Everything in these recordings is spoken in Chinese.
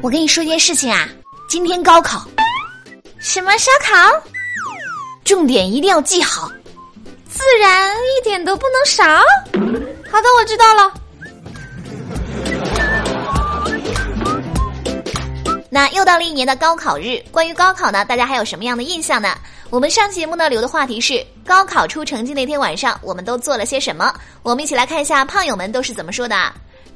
我跟你说件事情啊，今天高考，什么烧烤？重点一定要记好，自然一点都不能少。好的，我知道了。那又到了一年的高考日，关于高考呢，大家还有什么样的印象呢？我们上期节目呢留的话题是高考出成绩那天晚上，我们都做了些什么？我们一起来看一下胖友们都是怎么说的。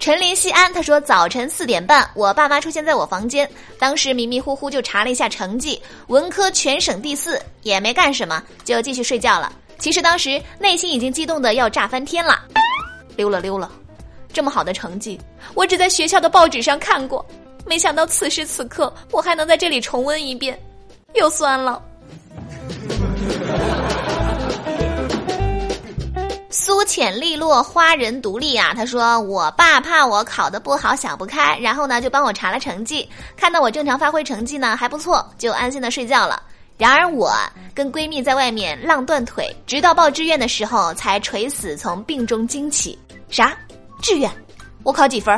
陈林西安他说，早晨四点半，我爸妈出现在我房间，当时迷迷糊糊就查了一下成绩，文科全省第四，也没干什么，就继续睡觉了。其实当时内心已经激动的要炸翻天了。溜了溜了，这么好的成绩，我只在学校的报纸上看过。没想到此时此刻，我还能在这里重温一遍，又酸了。苏浅利落，花人独立啊！他说：“我爸怕我考得不好，想不开，然后呢就帮我查了成绩，看到我正常发挥成绩呢还不错，就安心的睡觉了。然而我跟闺蜜在外面浪断腿，直到报志愿的时候才垂死从病中惊起。啥？志愿？我考几分？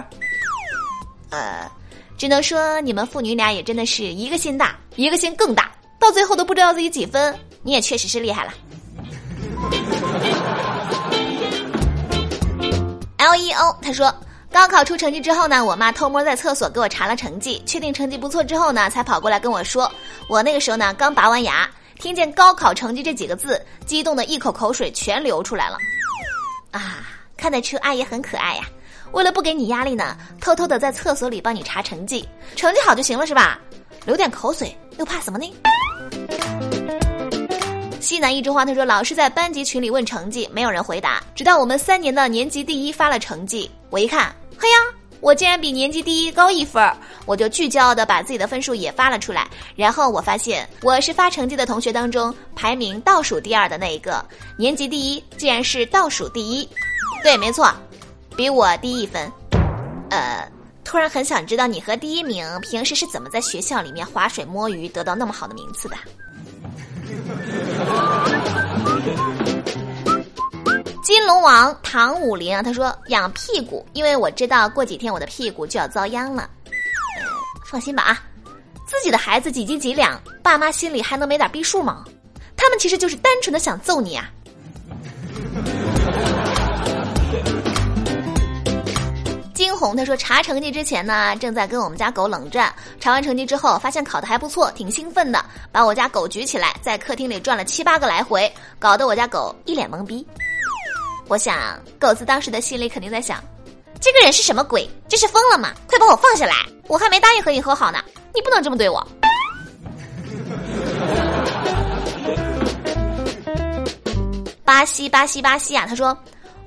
呃。”只能说你们父女俩也真的是一个心大，一个心更大，到最后都不知道自己几分。你也确实是厉害了。L E O 他说，高考出成绩之后呢，我妈偷摸在厕所给我查了成绩，确定成绩不错之后呢，才跑过来跟我说。我那个时候呢刚拔完牙，听见高考成绩这几个字，激动的一口口水全流出来了。啊，看得出阿姨很可爱呀。为了不给你压力呢，偷偷的在厕所里帮你查成绩，成绩好就行了是吧？流点口水又怕什么呢？西南一枝花他说，老师在班级群里问成绩，没有人回答，直到我们三年的年级第一发了成绩，我一看，嘿呀，我竟然比年级第一高一分，我就巨骄傲的把自己的分数也发了出来，然后我发现我是发成绩的同学当中排名倒数第二的那一个，年级第一竟然是倒数第一，对，没错。比我低一分，呃，突然很想知道你和第一名平时是怎么在学校里面划水摸鱼得到那么好的名次的。金龙王唐武林啊，他说养屁股，因为我知道过几天我的屁股就要遭殃了。放心吧啊，自己的孩子几斤几两，爸妈心里还能没点逼数吗？他们其实就是单纯的想揍你啊。红他说查成绩之前呢，正在跟我们家狗冷战。查完成绩之后，发现考的还不错，挺兴奋的，把我家狗举起来，在客厅里转了七八个来回，搞得我家狗一脸懵逼。我想，狗子当时的心里肯定在想：这个人是什么鬼？这是疯了吗？快把我放下来！我还没答应和你和好呢，你不能这么对我。巴西巴西巴西啊，他说。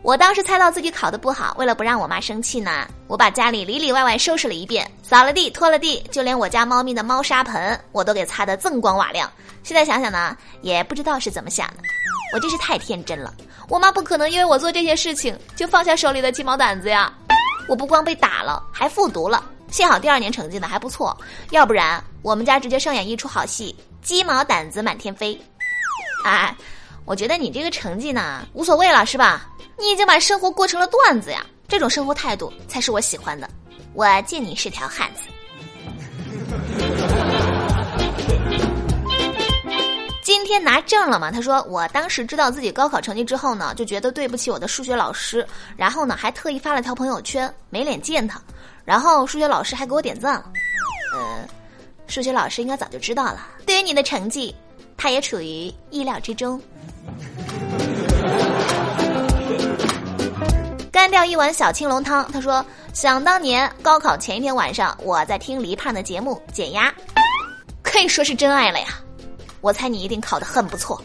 我当时猜到自己考的不好，为了不让我妈生气呢，我把家里里里外外收拾了一遍，扫了地，拖了地，就连我家猫咪的猫砂盆我都给擦得锃光瓦亮。现在想想呢，也不知道是怎么想的，我真是太天真了。我妈不可能因为我做这些事情就放下手里的鸡毛掸子呀！我不光被打了，还复读了，幸好第二年成绩呢还不错，要不然我们家直接上演一出好戏，鸡毛掸子满天飞。哎，我觉得你这个成绩呢无所谓了，是吧？你已经把生活过成了段子呀！这种生活态度才是我喜欢的。我敬你是条汉子。今天拿证了吗？他说，我当时知道自己高考成绩之后呢，就觉得对不起我的数学老师，然后呢还特意发了条朋友圈，没脸见他。然后数学老师还给我点赞了。呃，数学老师应该早就知道了。对于你的成绩，他也处于意料之中。干掉一碗小青龙汤。他说：“想当年高考前一天晚上，我在听黎胖的节目减压，可以说是真爱了呀。我猜你一定考得很不错。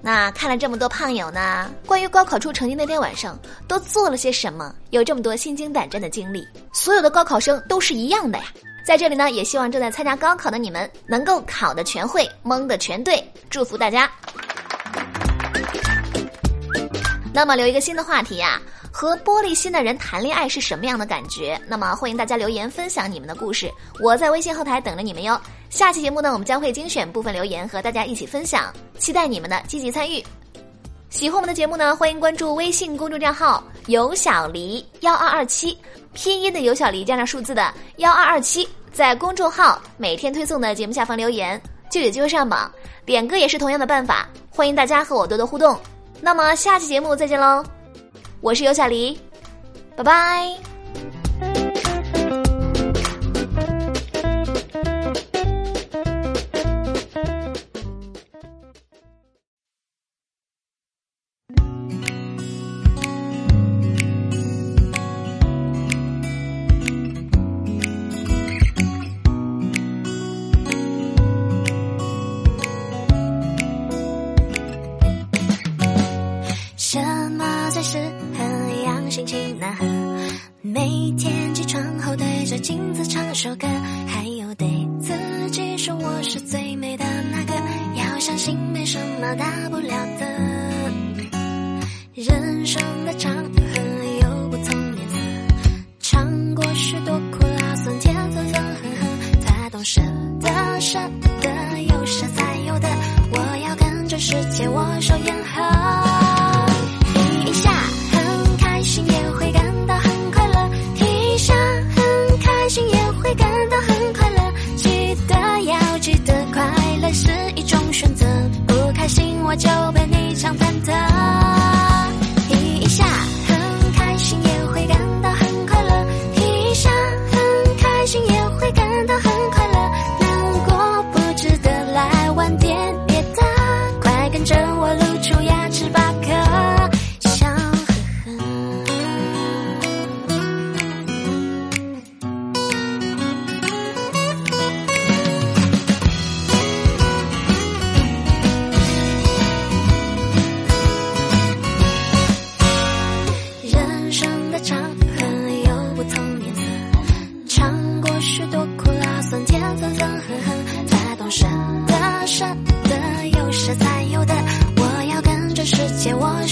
那看了这么多胖友呢，关于高考出成绩那天晚上都做了些什么？有这么多心惊胆战的经历，所有的高考生都是一样的呀。在这里呢，也希望正在参加高考的你们能够考的全会，蒙的全对，祝福大家。”那么留一个新的话题呀，和玻璃心的人谈恋爱是什么样的感觉？那么欢迎大家留言分享你们的故事，我在微信后台等着你们哟。下期节目呢，我们将会精选部分留言和大家一起分享，期待你们的积极参与。喜欢我们的节目呢，欢迎关注微信公众账号有小黎幺二二七，拼音的有小黎加上数字的幺二二七，在公众号每天推送的节目下方留言，就有机会上榜。点歌也是同样的办法，欢迎大家和我多多互动。那么下期节目再见喽，我是尤小黎，拜拜。最适合养心情难喝，每天起床后对着镜子唱首歌，还有对自己说我是最美的那个，要相信没什么大不了的。人生我分分合合才懂舍得舍得有舍才有得我要跟这世界握手